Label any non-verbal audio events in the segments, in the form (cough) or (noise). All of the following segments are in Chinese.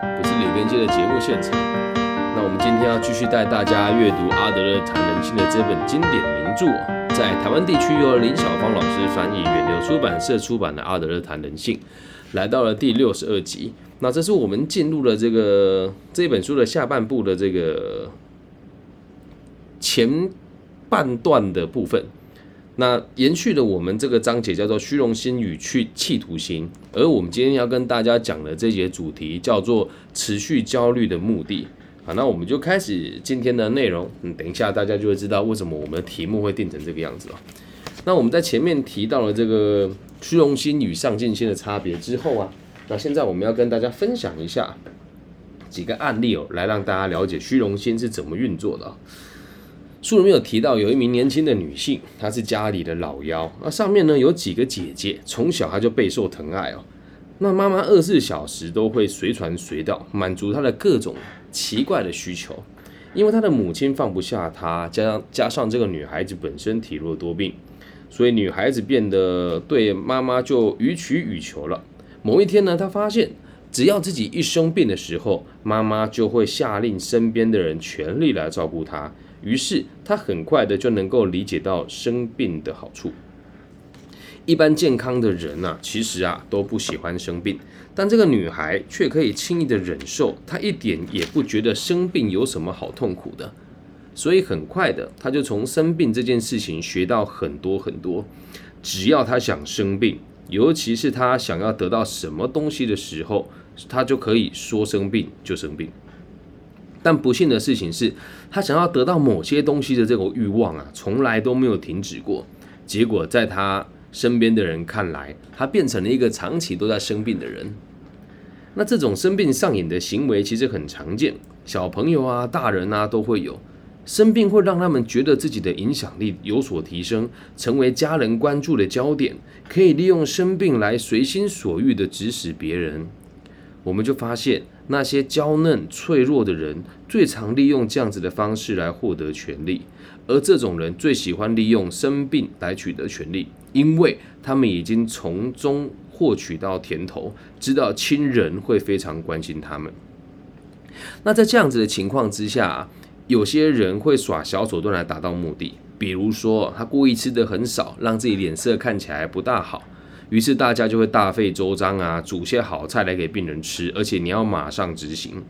不是李根杰的节目现场。那我们今天要继续带大家阅读阿德勒谈人性的这本经典名著，在台湾地区由林小芳老师翻译，远流出版社出版的《阿德勒谈人性》，来到了第六十二集。那这是我们进入了这个这本书的下半部的这个前半段的部分。那延续的我们这个章节叫做虚荣心与去企图心，而我们今天要跟大家讲的这节主题叫做持续焦虑的目的。好，那我们就开始今天的内容。嗯，等一下大家就会知道为什么我们的题目会定成这个样子了。那我们在前面提到了这个虚荣心与上进心的差别之后啊，那现在我们要跟大家分享一下几个案例哦，来让大家了解虚荣心是怎么运作的。书里面有提到，有一名年轻的女性，她是家里的老幺。那上面呢有几个姐姐，从小她就备受疼爱哦。那妈妈二十四小时都会随传随到，满足她的各种奇怪的需求。因为她的母亲放不下她，加上加上这个女孩子本身体弱多病，所以女孩子变得对妈妈就予取予求了。某一天呢，她发现只要自己一生病的时候，妈妈就会下令身边的人全力来照顾她。于是他很快的就能够理解到生病的好处。一般健康的人呐，其实啊都不喜欢生病，但这个女孩却可以轻易的忍受，她一点也不觉得生病有什么好痛苦的。所以很快的，她就从生病这件事情学到很多很多。只要她想生病，尤其是她想要得到什么东西的时候，她就可以说生病就生病。但不幸的事情是，他想要得到某些东西的这种欲望啊，从来都没有停止过。结果在他身边的人看来，他变成了一个长期都在生病的人。那这种生病上瘾的行为其实很常见，小朋友啊、大人啊都会有。生病会让他们觉得自己的影响力有所提升，成为家人关注的焦点，可以利用生病来随心所欲的指使别人。我们就发现。那些娇嫩脆弱的人最常利用这样子的方式来获得权利，而这种人最喜欢利用生病来取得权利，因为他们已经从中获取到甜头，知道亲人会非常关心他们。那在这样子的情况之下，有些人会耍小手段来达到目的，比如说他故意吃的很少，让自己脸色看起来不大好。于是大家就会大费周章啊，煮些好菜来给病人吃，而且你要马上执行。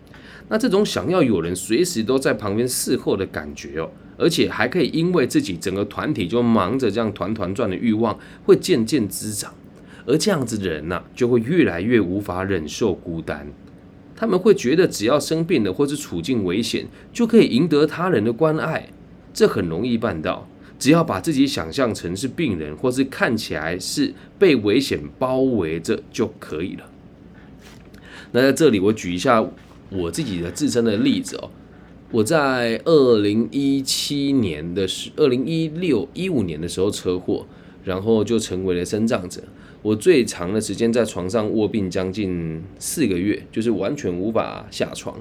那这种想要有人随时都在旁边伺候的感觉哦，而且还可以因为自己整个团体就忙着这样团团转的欲望，会渐渐滋长。而这样子的人呢，就会越来越无法忍受孤单。他们会觉得只要生病了或是处境危险，就可以赢得他人的关爱，这很容易办到。只要把自己想象成是病人，或是看起来是被危险包围着就可以了。那在这里，我举一下我自己的自身的例子哦。我在二零一七年的时，二零一六一五年的时候车祸，然后就成为了身障者。我最长的时间在床上卧病将近四个月，就是完全无法下床，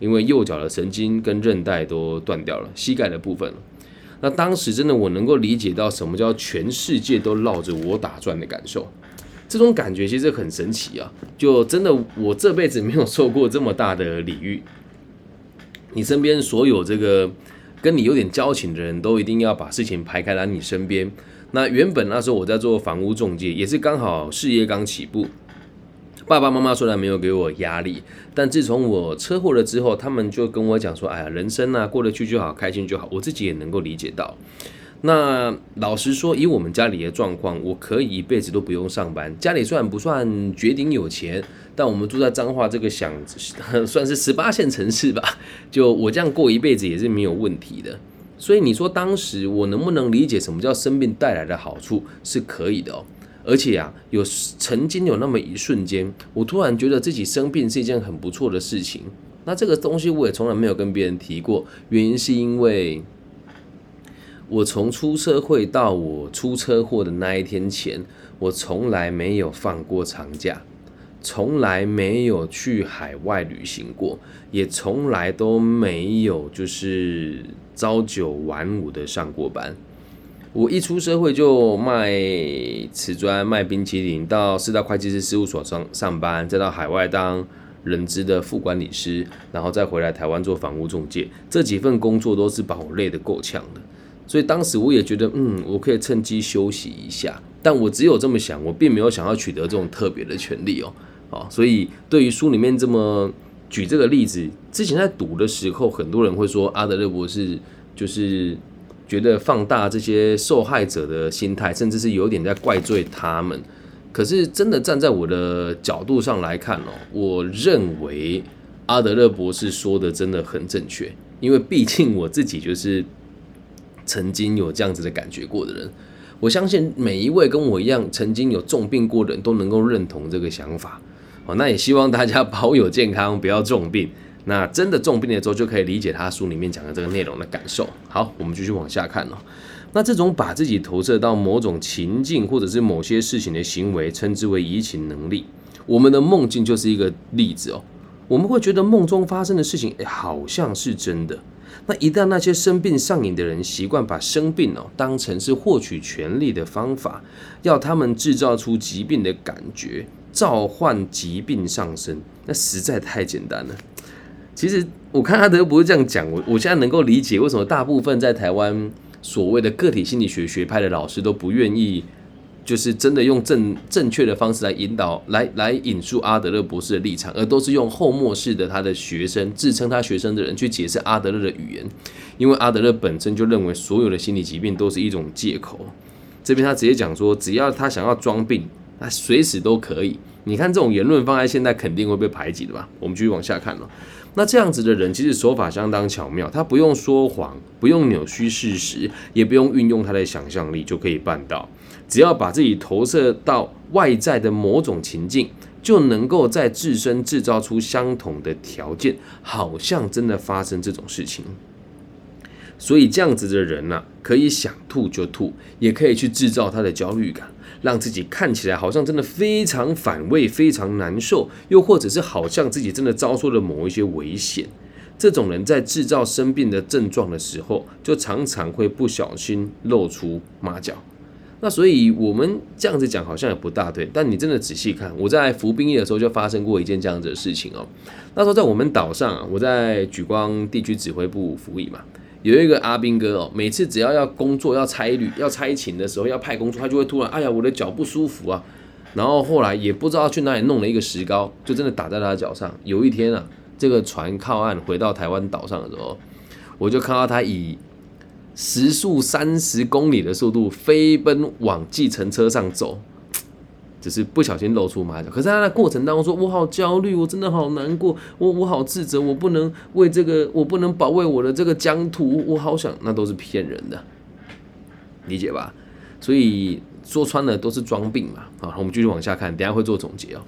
因为右脚的神经跟韧带都断掉了，膝盖的部分。那当时真的我能够理解到什么叫全世界都绕着我打转的感受，这种感觉其实很神奇啊！就真的我这辈子没有受过这么大的礼遇。你身边所有这个跟你有点交情的人都一定要把事情排开来你身边。那原本那时候我在做房屋中介，也是刚好事业刚起步。爸爸妈妈虽然没有给我压力，但自从我车祸了之后，他们就跟我讲说：“哎呀，人生啊，过得去就好，开心就好。”我自己也能够理解到。那老实说，以我们家里的状况，我可以一辈子都不用上班。家里虽然不算绝顶有钱，但我们住在彰化这个想，(laughs) 算是十八线城市吧。就我这样过一辈子也是没有问题的。所以你说当时我能不能理解什么叫生病带来的好处？是可以的哦。而且啊，有曾经有那么一瞬间，我突然觉得自己生病是一件很不错的事情。那这个东西我也从来没有跟别人提过，原因是因为我从出社会到我出车祸的那一天前，我从来没有放过长假，从来没有去海外旅行过，也从来都没有就是朝九晚五的上过班。我一出社会就卖瓷砖、卖冰淇淋，到四大会计师事务所上上班，再到海外当人资的副管理师，然后再回来台湾做房屋中介，这几份工作都是把我累得够呛的。所以当时我也觉得，嗯，我可以趁机休息一下。但我只有这么想，我并没有想要取得这种特别的权利哦。哦，所以对于书里面这么举这个例子，之前在读的时候，很多人会说阿德勒博士就是觉得放大这些受害者的心态，甚至是有点在怪罪他们。可是真的站在我的角度上来看哦，我认为阿德勒博士说的真的很正确，因为毕竟我自己就是。曾经有这样子的感觉过的人，我相信每一位跟我一样曾经有重病过的人都能够认同这个想法。哦，那也希望大家保有健康，不要重病。那真的重病的时候，就可以理解他书里面讲的这个内容的感受。好，我们继续往下看哦。那这种把自己投射到某种情境或者是某些事情的行为，称之为移情能力。我们的梦境就是一个例子哦。我们会觉得梦中发生的事情，哎，好像是真的。那一旦那些生病上瘾的人习惯把生病哦当成是获取权利的方法，要他们制造出疾病的感觉，召唤疾病上升，那实在太简单了。其实我看阿德不是这样讲，我我现在能够理解为什么大部分在台湾所谓的个体心理学学派的老师都不愿意。就是真的用正正确的方式来引导，来来引述阿德勒博士的立场，而都是用后末世的他的学生自称他学生的人去解释阿德勒的语言，因为阿德勒本身就认为所有的心理疾病都是一种借口。这边他直接讲说，只要他想要装病，他随时都可以。你看这种言论放在现在肯定会被排挤的吧？我们继续往下看了。那这样子的人其实手法相当巧妙，他不用说谎，不用扭曲事实，也不用运用他的想象力就可以办到。只要把自己投射到外在的某种情境，就能够在自身制造出相同的条件，好像真的发生这种事情。所以这样子的人呢，可以想吐就吐，也可以去制造他的焦虑感，让自己看起来好像真的非常反胃、非常难受，又或者是好像自己真的遭受了某一些危险。这种人在制造生病的症状的时候，就常常会不小心露出马脚。那所以，我们这样子讲好像也不大对，但你真的仔细看，我在服兵役的时候就发生过一件这样子的事情哦。那时候在我们岛上，我在举光地区指挥部服役嘛，有一个阿兵哥哦，每次只要要工作、要差旅、要差勤的时候，要派工作，他就会突然，哎呀，我的脚不舒服啊。然后后来也不知道去哪里弄了一个石膏，就真的打在他的脚上。有一天啊，这个船靠岸回到台湾岛上的时候，我就看到他以。时速三十公里的速度飞奔往计程车上走，只是不小心露出马脚。可是他在过程当中说：“我好焦虑，我真的好难过，我我好自责，我不能为这个，我不能保卫我的这个疆土，我好想……那都是骗人的，理解吧？所以说穿了都是装病嘛。好，我们继续往下看，等下会做总结哦。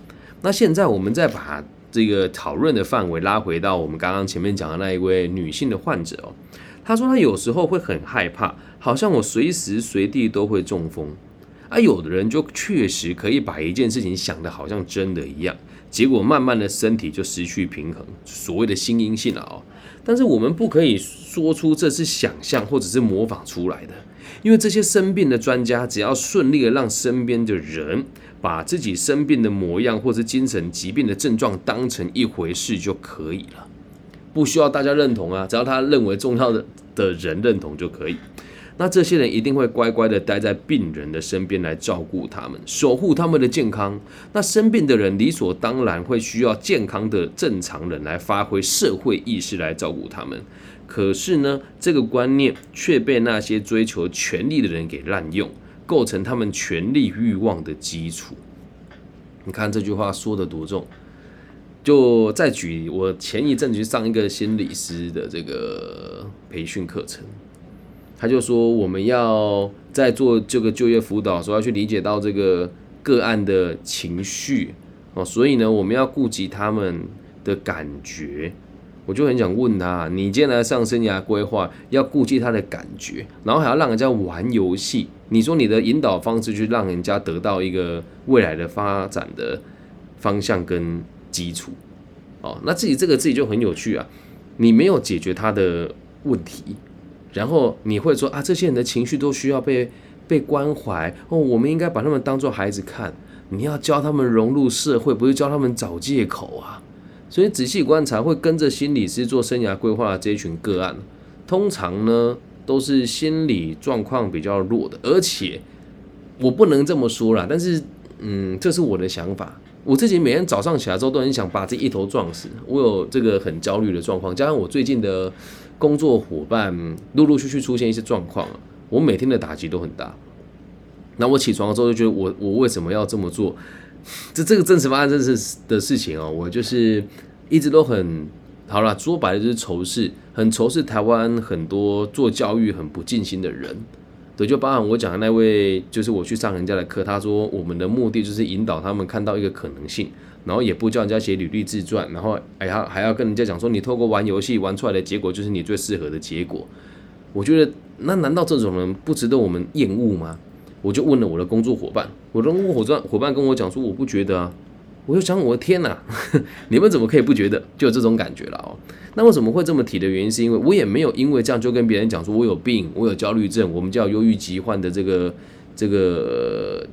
那现在我们再把这个讨论的范围拉回到我们刚刚前面讲的那一位女性的患者哦。他说他有时候会很害怕，好像我随时随地都会中风。啊，有的人就确实可以把一件事情想的好像真的一样，结果慢慢的身体就失去平衡，所谓的心因性了哦。但是我们不可以说出这是想象或者是模仿出来的，因为这些生病的专家只要顺利的让身边的人把自己生病的模样或者精神疾病的症状当成一回事就可以了。不需要大家认同啊，只要他认为重要的的人认同就可以。那这些人一定会乖乖的待在病人的身边来照顾他们，守护他们的健康。那生病的人理所当然会需要健康的正常人来发挥社会意识来照顾他们。可是呢，这个观念却被那些追求权力的人给滥用，构成他们权力欲望的基础。你看这句话说的多重。就再举我前一阵去上一个心理师的这个培训课程，他就说我们要在做这个就业辅导，说要去理解到这个个案的情绪哦，所以呢，我们要顾及他们的感觉。我就很想问他，你今天来上生涯规划，要顾及他的感觉，然后还要让人家玩游戏，你说你的引导方式去让人家得到一个未来的发展的方向跟。基础，哦，那自己这个自己就很有趣啊。你没有解决他的问题，然后你会说啊，这些人的情绪都需要被被关怀哦，我们应该把他们当做孩子看。你要教他们融入社会，不是教他们找借口啊。所以仔细观察，会跟着心理师做生涯规划的这一群个案，通常呢都是心理状况比较弱的，而且我不能这么说啦，但是嗯，这是我的想法。我自己每天早上起来之后，都很想把自己一头撞死。我有这个很焦虑的状况，加上我最近的工作伙伴陆陆续续出现一些状况我每天的打击都很大。那我起床之后就觉得，我我为什么要这么做？这这个真实发生真实的事情哦，我就是一直都很好了，说白了就是仇视，很仇视台湾很多做教育很不尽心的人。对，就包含我讲的那位，就是我去上人家的课，他说我们的目的就是引导他们看到一个可能性，然后也不叫人家写履历自传，然后哎呀还要跟人家讲说你透过玩游戏玩出来的结果就是你最适合的结果。我觉得那难道这种人不值得我们厌恶吗？我就问了我的工作伙伴，我的工作伙伴伙伴跟我讲说我不觉得啊，我就想我的天哪，(laughs) 你们怎么可以不觉得？就有这种感觉了哦。那为什么会这么提的原因，是因为我也没有因为这样就跟别人讲说我有病，我有焦虑症，我们叫忧郁疾患的这个这个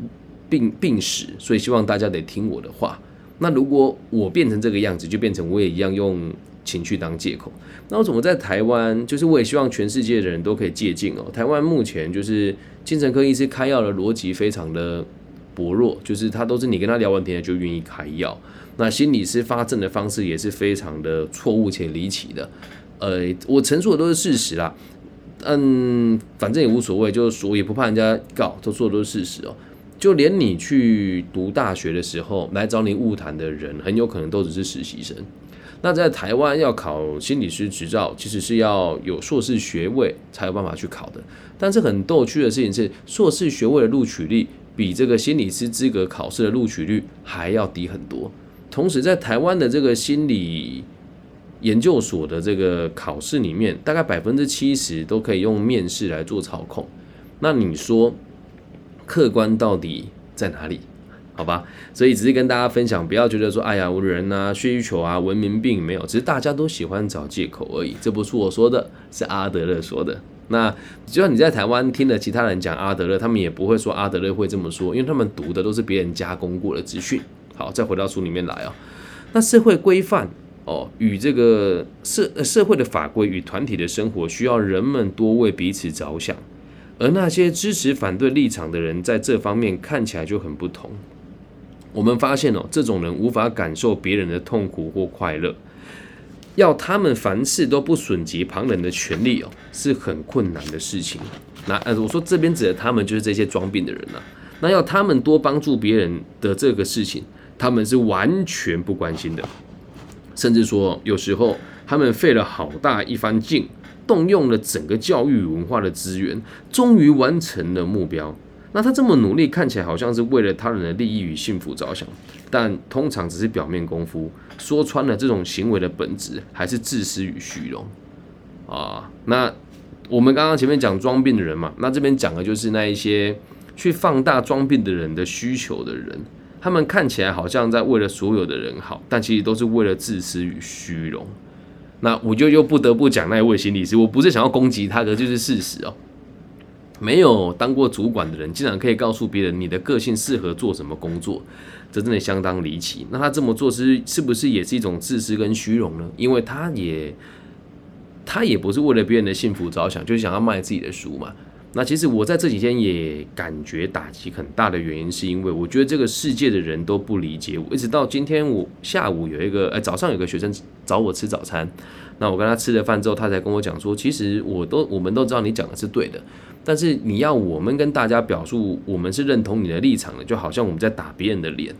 病病史，所以希望大家得听我的话。那如果我变成这个样子，就变成我也一样用情绪当借口。那我怎么在台湾，就是我也希望全世界的人都可以借鉴哦。台湾目前就是精神科医师开药的逻辑非常的薄弱，就是他都是你跟他聊完天就愿意开药。那心理师发证的方式也是非常的错误且离奇的，呃，我陈述的都是事实啦，嗯，反正也无所谓，就是说也不怕人家告，都说的都是事实哦。就连你去读大学的时候来找你误谈的人，很有可能都只是实习生。那在台湾要考心理师执照，其实是要有硕士学位才有办法去考的。但是很逗趣的事情是，硕士学位的录取率比这个心理师资格考试的录取率还要低很多。同时，在台湾的这个心理研究所的这个考试里面，大概百分之七十都可以用面试来做操控。那你说客观到底在哪里？好吧，所以只是跟大家分享，不要觉得说，哎呀，我人啊需求啊文明病没有，只是大家都喜欢找借口而已。这不是我说的，是阿德勒说的。那就算你在台湾听了其他人讲阿德勒，他们也不会说阿德勒会这么说，因为他们读的都是别人加工过的资讯。好，再回到书里面来啊。那社会规范哦，与这个社社会的法规与团体的生活，需要人们多为彼此着想。而那些支持反对立场的人，在这方面看起来就很不同。我们发现哦，这种人无法感受别人的痛苦或快乐，要他们凡事都不损及旁人的权利哦，是很困难的事情。那呃，我说这边指的他们就是这些装病的人了。那要他们多帮助别人的这个事情。他们是完全不关心的，甚至说有时候他们费了好大一番劲，动用了整个教育文化的资源，终于完成了目标。那他这么努力，看起来好像是为了他人的利益与幸福着想，但通常只是表面功夫。说穿了，这种行为的本质还是自私与虚荣啊。那我们刚刚前面讲装病的人嘛，那这边讲的就是那一些去放大装病的人的需求的人。他们看起来好像在为了所有的人好，但其实都是为了自私与虚荣。那我就又不得不讲那一位心理师，我不是想要攻击他，可就是事实哦。没有当过主管的人，竟然可以告诉别人你的个性适合做什么工作，这真的相当离奇。那他这么做是是不是也是一种自私跟虚荣呢？因为他也他也不是为了别人的幸福着想，就是想要卖自己的书嘛。那其实我在这几天也感觉打击很大的原因，是因为我觉得这个世界的人都不理解我。一直到今天，我下午有一个，呃，早上有个学生找我吃早餐，那我跟他吃了饭之后，他才跟我讲说，其实我都我们都知道你讲的是对的，但是你要我们跟大家表述我们是认同你的立场的，就好像我们在打别人的脸，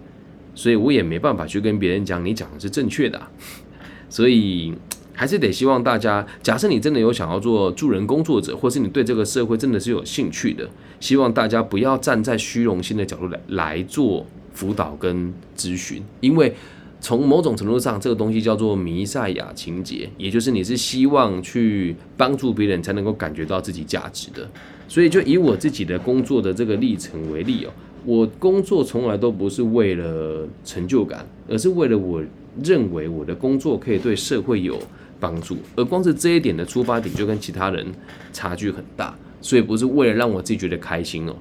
所以我也没办法去跟别人讲你讲的是正确的，(laughs) 所以。还是得希望大家，假设你真的有想要做助人工作者，或是你对这个社会真的是有兴趣的，希望大家不要站在虚荣心的角度来来做辅导跟咨询，因为从某种程度上，这个东西叫做弥赛亚情节，也就是你是希望去帮助别人才能够感觉到自己价值的。所以就以我自己的工作的这个历程为例哦，我工作从来都不是为了成就感，而是为了我认为我的工作可以对社会有。帮助，而光是这一点的出发点就跟其他人差距很大，所以不是为了让我自己觉得开心哦。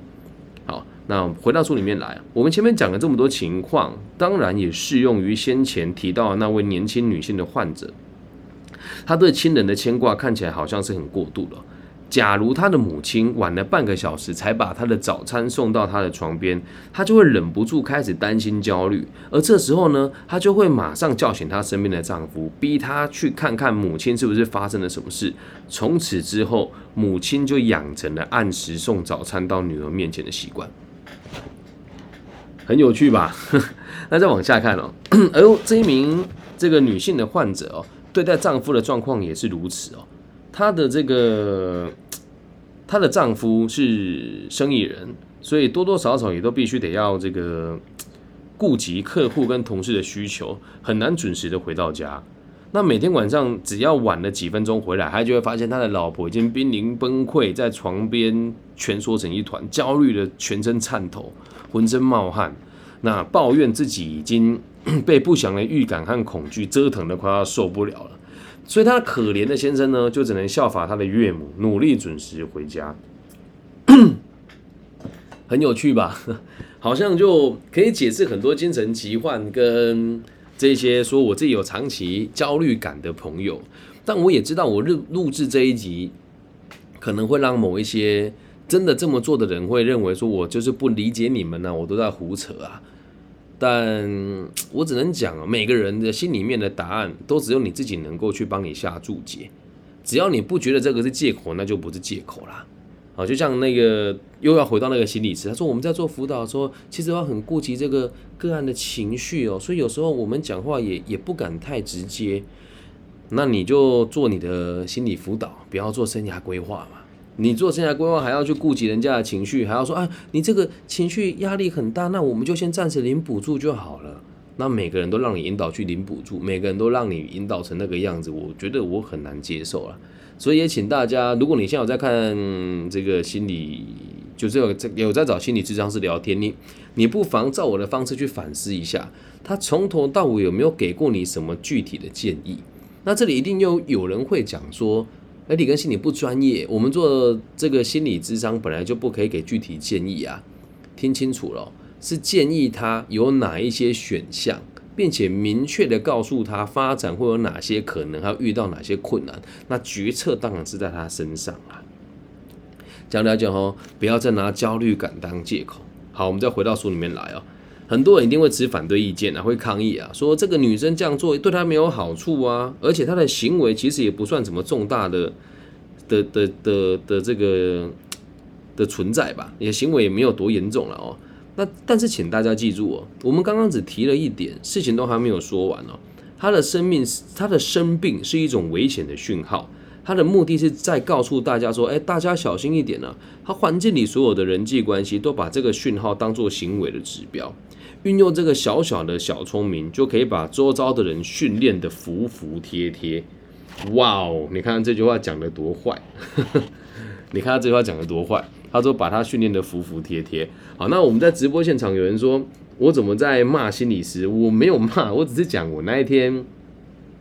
那回到书里面来，我们前面讲了这么多情况，当然也适用于先前提到的那位年轻女性的患者。她对亲人的牵挂看起来好像是很过度了。假如她的母亲晚了半个小时才把她的早餐送到她的床边，她就会忍不住开始担心焦虑。而这时候呢，她就会马上叫醒她身边的丈夫，逼他去看看母亲是不是发生了什么事。从此之后，母亲就养成了按时送早餐到女儿面前的习惯。很有趣吧？(laughs) 那再往下看哦，(clears throat) 而这一名这个女性的患者哦，对待丈夫的状况也是如此哦。她的这个，(tsk) 她的丈夫是生意人，所以多多少少也都必须得要这个顾及客户跟同事的需求，很难准时的回到家。那每天晚上只要晚了几分钟回来，他就会发现他的老婆已经濒临崩溃，在床边蜷缩成一团，焦虑的全身颤抖，浑身冒汗，那抱怨自己已经 (coughs) 被不祥的预感和恐惧折腾的快要受不了了。所以，他可怜的先生呢，就只能效法他的岳母，努力准时回家。(coughs) 很有趣吧？(laughs) 好像就可以解释很多精神疾患跟这些说我自己有长期焦虑感的朋友。但我也知道，我录录制这一集，可能会让某一些真的这么做的人会认为说，我就是不理解你们呢，我都在胡扯啊。但我只能讲，每个人的心里面的答案都只有你自己能够去帮你下注解。只要你不觉得这个是借口，那就不是借口啦。啊，就像那个又要回到那个心理师，他说我们在做辅导，说其实要很顾及这个个案的情绪哦，所以有时候我们讲话也也不敢太直接。那你就做你的心理辅导，不要做生涯规划嘛。你做生涯规划还要去顾及人家的情绪，还要说啊，你这个情绪压力很大，那我们就先暂时领补助就好了。那每个人都让你引导去领补助，每个人都让你引导成那个样子，我觉得我很难接受了。所以也请大家，如果你现在有在看这个心理，就是有在有在找心理智商师聊天，你你不妨照我的方式去反思一下，他从头到尾有没有给过你什么具体的建议？那这里一定又有人会讲说。哎你跟心理不专业，我们做这个心理智商本来就不可以给具体建议啊。听清楚了，是建议他有哪一些选项，并且明确的告诉他发展会有哪些可能，还要遇到哪些困难。那决策当然是在他身上啊。讲了解哦，不要再拿焦虑感当借口。好，我们再回到书里面来哦。很多人一定会持反对意见啊，会抗议啊，说这个女生这样做对她没有好处啊，而且她的行为其实也不算什么重大的的的的的这个的存在吧，也行为也没有多严重了哦。那但是请大家记住哦，我们刚刚只提了一点，事情都还没有说完哦。他的生命，他的生病是一种危险的讯号，他的目的是在告诉大家说，哎，大家小心一点呢。他环境里所有的人际关系都把这个讯号当做行为的指标。运用这个小小的小聪明，就可以把周遭的人训练的服服帖帖。哇哦，你看这句话讲的多坏！(laughs) 你看他这句话讲的多坏。他说把他训练的服服帖帖。好，那我们在直播现场有人说我怎么在骂心理师？我没有骂，(laughs) 我只是讲我那一天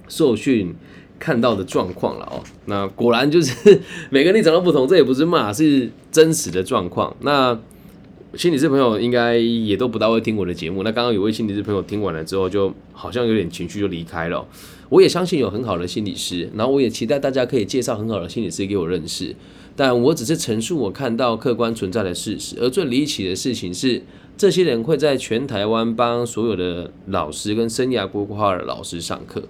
受训看到的状况了哦。那果然就是每个人立场都不同，这也不是骂，是真实的状况。那。心理师朋友应该也都不大会听我的节目。那刚刚有位心理师朋友听完了之后，就好像有点情绪就离开了。我也相信有很好的心理师，然后我也期待大家可以介绍很好的心理师给我认识。但我只是陈述我看到客观存在的事实。而最离奇的事情是，这些人会在全台湾帮所有的老师跟生涯规划的老师上课。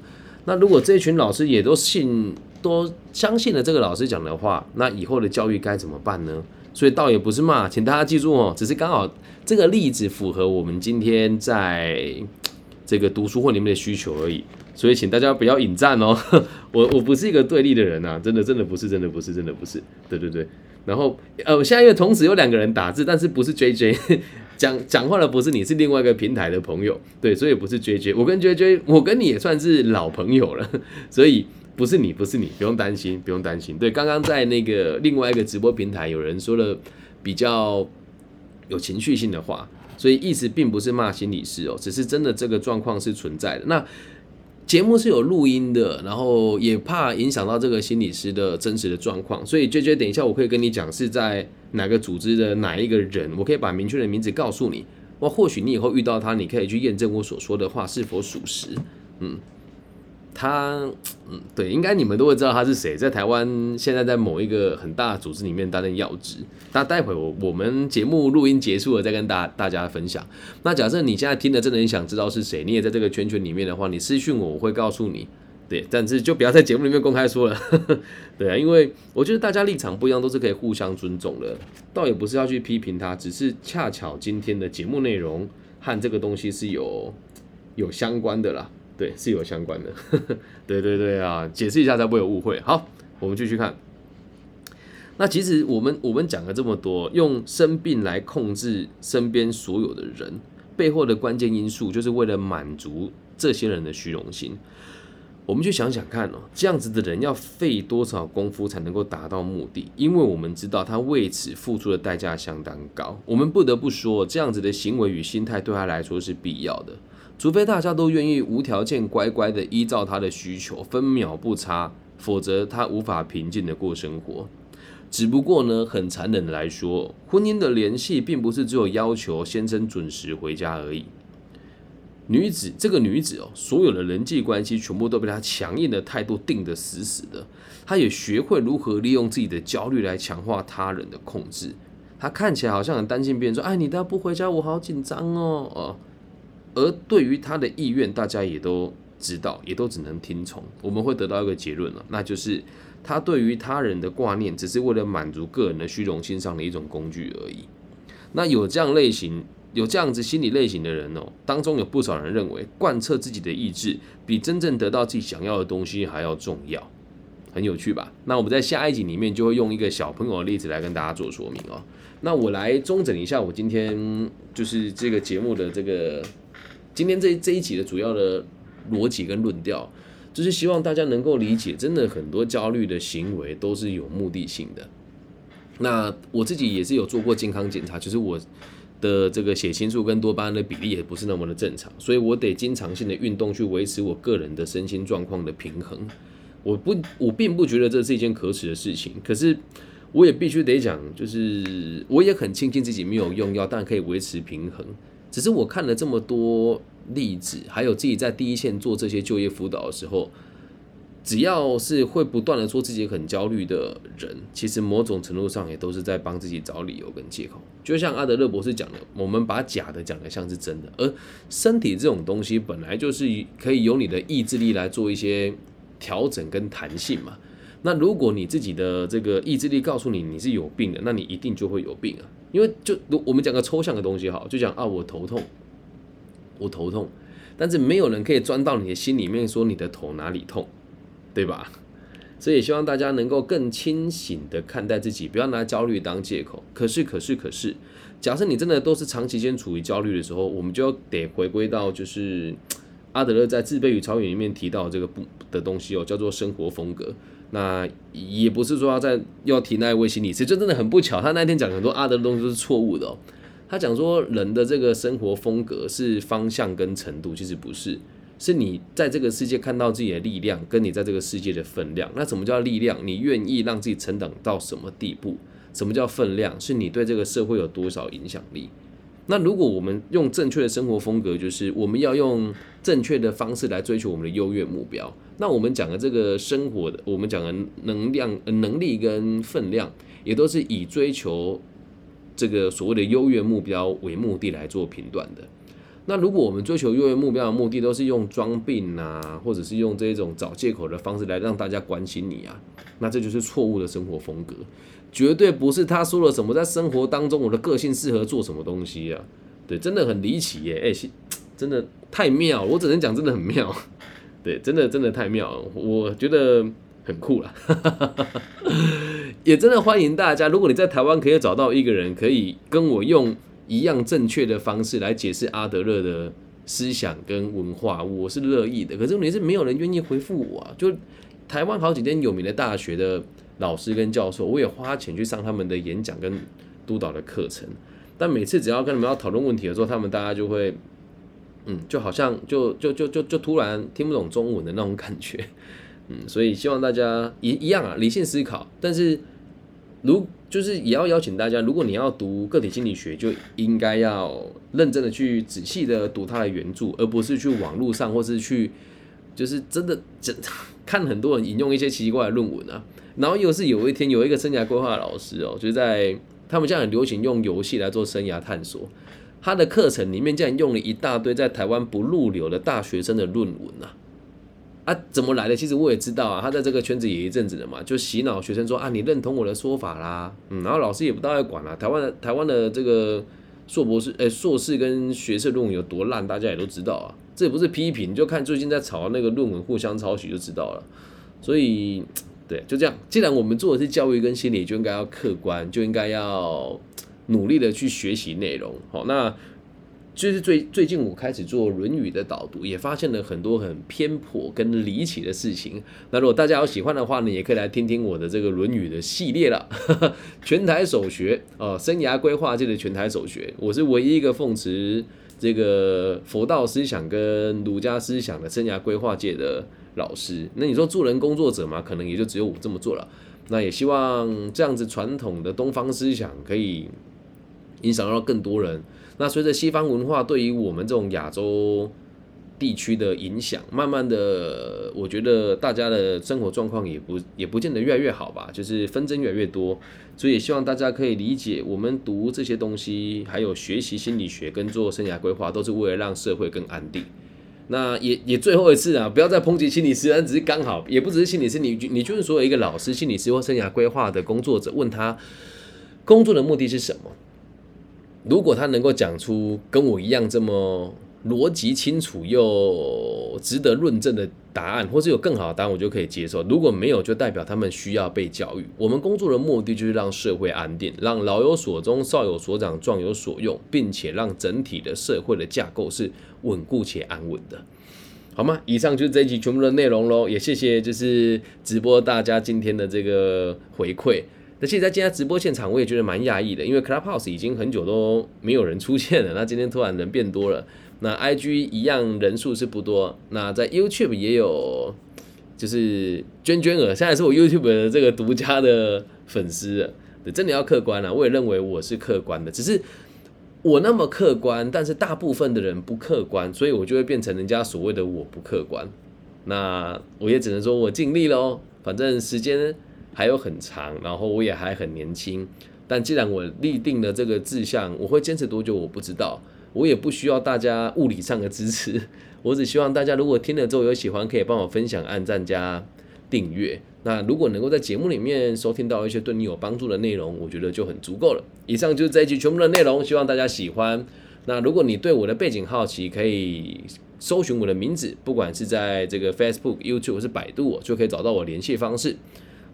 那如果这群老师也都信、都相信了这个老师讲的话，那以后的教育该怎么办呢？所以倒也不是骂，请大家记住哦，只是刚好这个例子符合我们今天在这个读书会里面的需求而已。所以请大家不要引战哦，我我不是一个对立的人呐，真的真的不是，真的不是，真的不是。对对对，然后呃，现在因为同时有两个人打字，但是不是 J J (laughs) 讲讲话的不是你，是另外一个平台的朋友，对，所以不是 J J，我跟 J J，我跟你也算是老朋友了，所以。不是你，不是你，不用担心，不用担心。对，刚刚在那个另外一个直播平台，有人说了比较有情绪性的话，所以意思并不是骂心理师哦，只是真的这个状况是存在的。那节目是有录音的，然后也怕影响到这个心理师的真实的状况，所以 J J 等一下我可以跟你讲是在哪个组织的哪一个人，我可以把明确的名字告诉你。我，或许你以后遇到他，你可以去验证我所说的话是否属实。嗯，他，嗯，对，应该你们都会知道他是谁，在台湾现在在某一个很大的组织里面担任要职。那待会我我们节目录音结束了再跟大大家分享。那假设你现在听的真的很想知道是谁，你也在这个圈圈里面的话，你私讯我，我会告诉你。对，但是就不要在节目里面公开说了，(laughs) 对啊，因为我觉得大家立场不一样，都是可以互相尊重的，倒也不是要去批评他，只是恰巧今天的节目内容和这个东西是有有相关的啦，对，是有相关的，(laughs) 对对对啊，解释一下才不会有误会。好，我们继续看。那其实我们我们讲了这么多，用生病来控制身边所有的人，背后的关键因素就是为了满足这些人的虚荣心。我们去想想看哦，这样子的人要费多少功夫才能够达到目的？因为我们知道他为此付出的代价相当高。我们不得不说，这样子的行为与心态对他来说是必要的。除非大家都愿意无条件乖乖的依照他的需求，分秒不差，否则他无法平静的过生活。只不过呢，很残忍的来说，婚姻的联系并不是只有要求先生准时回家而已。女子这个女子哦，所有的人际关系全部都被她强硬的态度定得死死的。她也学会如何利用自己的焦虑来强化他人的控制。她看起来好像很担心别人说：“哎，你都不回家，我好紧张哦。”哦，而对于他的意愿，大家也都知道，也都只能听从。我们会得到一个结论了，那就是他对于他人的挂念，只是为了满足个人的虚荣心上的一种工具而已。那有这样类型。有这样子心理类型的人哦，当中有不少人认为贯彻自己的意志比真正得到自己想要的东西还要重要，很有趣吧？那我们在下一集里面就会用一个小朋友的例子来跟大家做说明哦。那我来中整一下我今天就是这个节目的这个今天这这一集的主要的逻辑跟论调，就是希望大家能够理解，真的很多焦虑的行为都是有目的性的。那我自己也是有做过健康检查，就是我。的这个血清素跟多巴胺的比例也不是那么的正常，所以我得经常性的运动去维持我个人的身心状况的平衡。我不，我并不觉得这是一件可耻的事情，可是我也必须得讲，就是我也很庆幸自己没有用药，但可以维持平衡。只是我看了这么多例子，还有自己在第一线做这些就业辅导的时候。只要是会不断的说自己很焦虑的人，其实某种程度上也都是在帮自己找理由跟借口。就像阿德勒博士讲的，我们把假的讲的像是真的，而身体这种东西本来就是可以由你的意志力来做一些调整跟弹性嘛。那如果你自己的这个意志力告诉你你是有病的，那你一定就会有病啊。因为就我们讲个抽象的东西好，就讲啊我头痛，我头痛，但是没有人可以钻到你的心里面说你的头哪里痛。对吧？所以希望大家能够更清醒的看待自己，不要拿焦虑当借口。可是，可是，可是，假设你真的都是长期间处于焦虑的时候，我们就得回归到就是阿德勒在《自卑与超越》里面提到这个不的东西哦，叫做生活风格。那也不是说要在要提那一位心理师，就真的很不巧，他那天讲很多阿德的东西都是错误的哦。他讲说人的这个生活风格是方向跟程度，其实不是。是你在这个世界看到自己的力量，跟你在这个世界的分量。那什么叫力量？你愿意让自己成长到什么地步？什么叫分量？是你对这个社会有多少影响力？那如果我们用正确的生活风格，就是我们要用正确的方式来追求我们的优越目标。那我们讲的这个生活的，我们讲的能量、能力跟分量，也都是以追求这个所谓的优越目标为目的来做评断的。那如果我们追求优越目标的目的都是用装病啊，或者是用这种找借口的方式来让大家关心你啊，那这就是错误的生活风格，绝对不是他说了什么，在生活当中我的个性适合做什么东西啊？对，真的很离奇耶！哎，真的太妙，我只能讲真的很妙，(laughs) 对，真的真的太妙，我觉得很酷了，(laughs) 也真的欢迎大家，如果你在台湾可以找到一个人可以跟我用。一样正确的方式来解释阿德勒的思想跟文化，我是乐意的。可是问题是，没有人愿意回复我啊！就台湾好几间有名的大学的老师跟教授，我也花钱去上他们的演讲跟督导的课程，但每次只要跟你们要讨论问题的时候，他们大家就会嗯，就好像就就就就就突然听不懂中文的那种感觉，嗯，所以希望大家一一样啊，理性思考，但是如就是也要邀请大家，如果你要读个体心理学，就应该要认真的去仔细的读它的原著，而不是去网络上或是去就是真的真看很多人引用一些奇奇怪怪的论文啊，然后又是有一天有一个生涯规划老师哦，就在他们现在很流行用游戏来做生涯探索。他的课程里面竟然用了一大堆在台湾不入流的大学生的论文啊！啊，怎么来的？其实我也知道啊，他在这个圈子也一阵子了嘛，就洗脑学生说啊，你认同我的说法啦，嗯，然后老师也不大爱管啦。台湾的台湾的这个硕博士、诶硕士跟学士论文有多烂，大家也都知道啊。这也不是批评，就看最近在炒那个论文互相抄袭就知道了。所以，对，就这样。既然我们做的是教育跟心理，就应该要客观，就应该要。努力的去学习内容，好，那就是最最近我开始做《论语》的导读，也发现了很多很偏颇跟离奇的事情。那如果大家有喜欢的话呢，也可以来听听我的这个《论语》的系列了，(laughs) 全台首学哦，生涯规划界的全台首学，我是唯一一个奉持这个佛道思想跟儒家思想的生涯规划界的老师。那你说助人工作者嘛，可能也就只有我这么做了。那也希望这样子传统的东方思想可以。影响到更多人。那随着西方文化对于我们这种亚洲地区的影响，慢慢的，我觉得大家的生活状况也不也不见得越来越好吧，就是纷争越来越多。所以希望大家可以理解，我们读这些东西，还有学习心理学跟做生涯规划，都是为了让社会更安定。那也也最后一次啊，不要再抨击心理师，只是刚好，也不只是心理师，你你就是说一个老师、心理师或生涯规划的工作者，问他工作的目的是什么？如果他能够讲出跟我一样这么逻辑清楚又值得论证的答案，或是有更好的答案，我就可以接受。如果没有，就代表他们需要被教育。我们工作的目的就是让社会安定，让老有所终、少有所长、壮有所用，并且让整体的社会的架构是稳固且安稳的，好吗？以上就是这一集全部的内容喽。也谢谢就是直播大家今天的这个回馈。那其实，在今天直播现场，我也觉得蛮讶异的，因为 Clubhouse 已经很久都没有人出现了，那今天突然人变多了。那 IG 一样人数是不多，那在 YouTube 也有，就是娟娟儿，现在是我 YouTube 的这个独家的粉丝。对，真的要客观啊，我也认为我是客观的，只是我那么客观，但是大部分的人不客观，所以我就会变成人家所谓的我不客观。那我也只能说我尽力喽，反正时间。还有很长，然后我也还很年轻，但既然我立定了这个志向，我会坚持多久我不知道，我也不需要大家物理上的支持，(laughs) 我只希望大家如果听了之后有喜欢，可以帮我分享、按赞加订阅。那如果能够在节目里面收听到一些对你有帮助的内容，我觉得就很足够了。以上就是这一集全部的内容，希望大家喜欢。那如果你对我的背景好奇，可以搜寻我的名字，不管是在这个 Facebook、YouTube 或是百度，就可以找到我联系方式。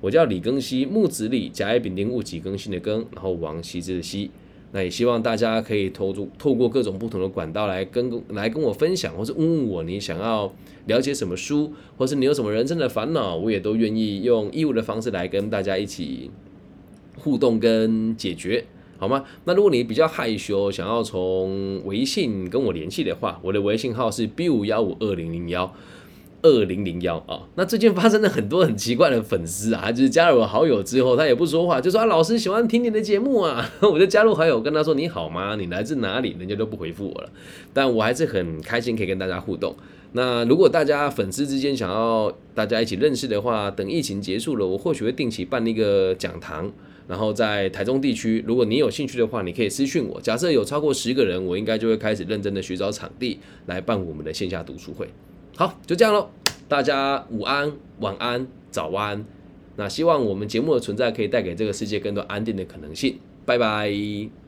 我叫李庚希，木子李，甲乙丙丁戊己庚辛的庚，然后王羲之的羲。那也希望大家可以投入透过各种不同的管道来跟来跟我分享，或是问问我你想要了解什么书，或是你有什么人生的烦恼，我也都愿意用义务的方式来跟大家一起互动跟解决，好吗？那如果你比较害羞，想要从微信跟我联系的话，我的微信号是 B 五幺五二零零幺。二零零幺啊，那最近发生了很多很奇怪的粉丝啊，就是加入我好友之后，他也不说话，就说啊老师喜欢听你的节目啊，(laughs) 我就加入好友跟他说你好吗？你来自哪里？人家都不回复我了，但我还是很开心可以跟大家互动。那如果大家粉丝之间想要大家一起认识的话，等疫情结束了，我或许会定期办一个讲堂，然后在台中地区，如果你有兴趣的话，你可以私讯我。假设有超过十个人，我应该就会开始认真的寻找场地来办我们的线下读书会。好，就这样喽，大家午安、晚安、早安。那希望我们节目的存在可以带给这个世界更多安定的可能性。拜拜。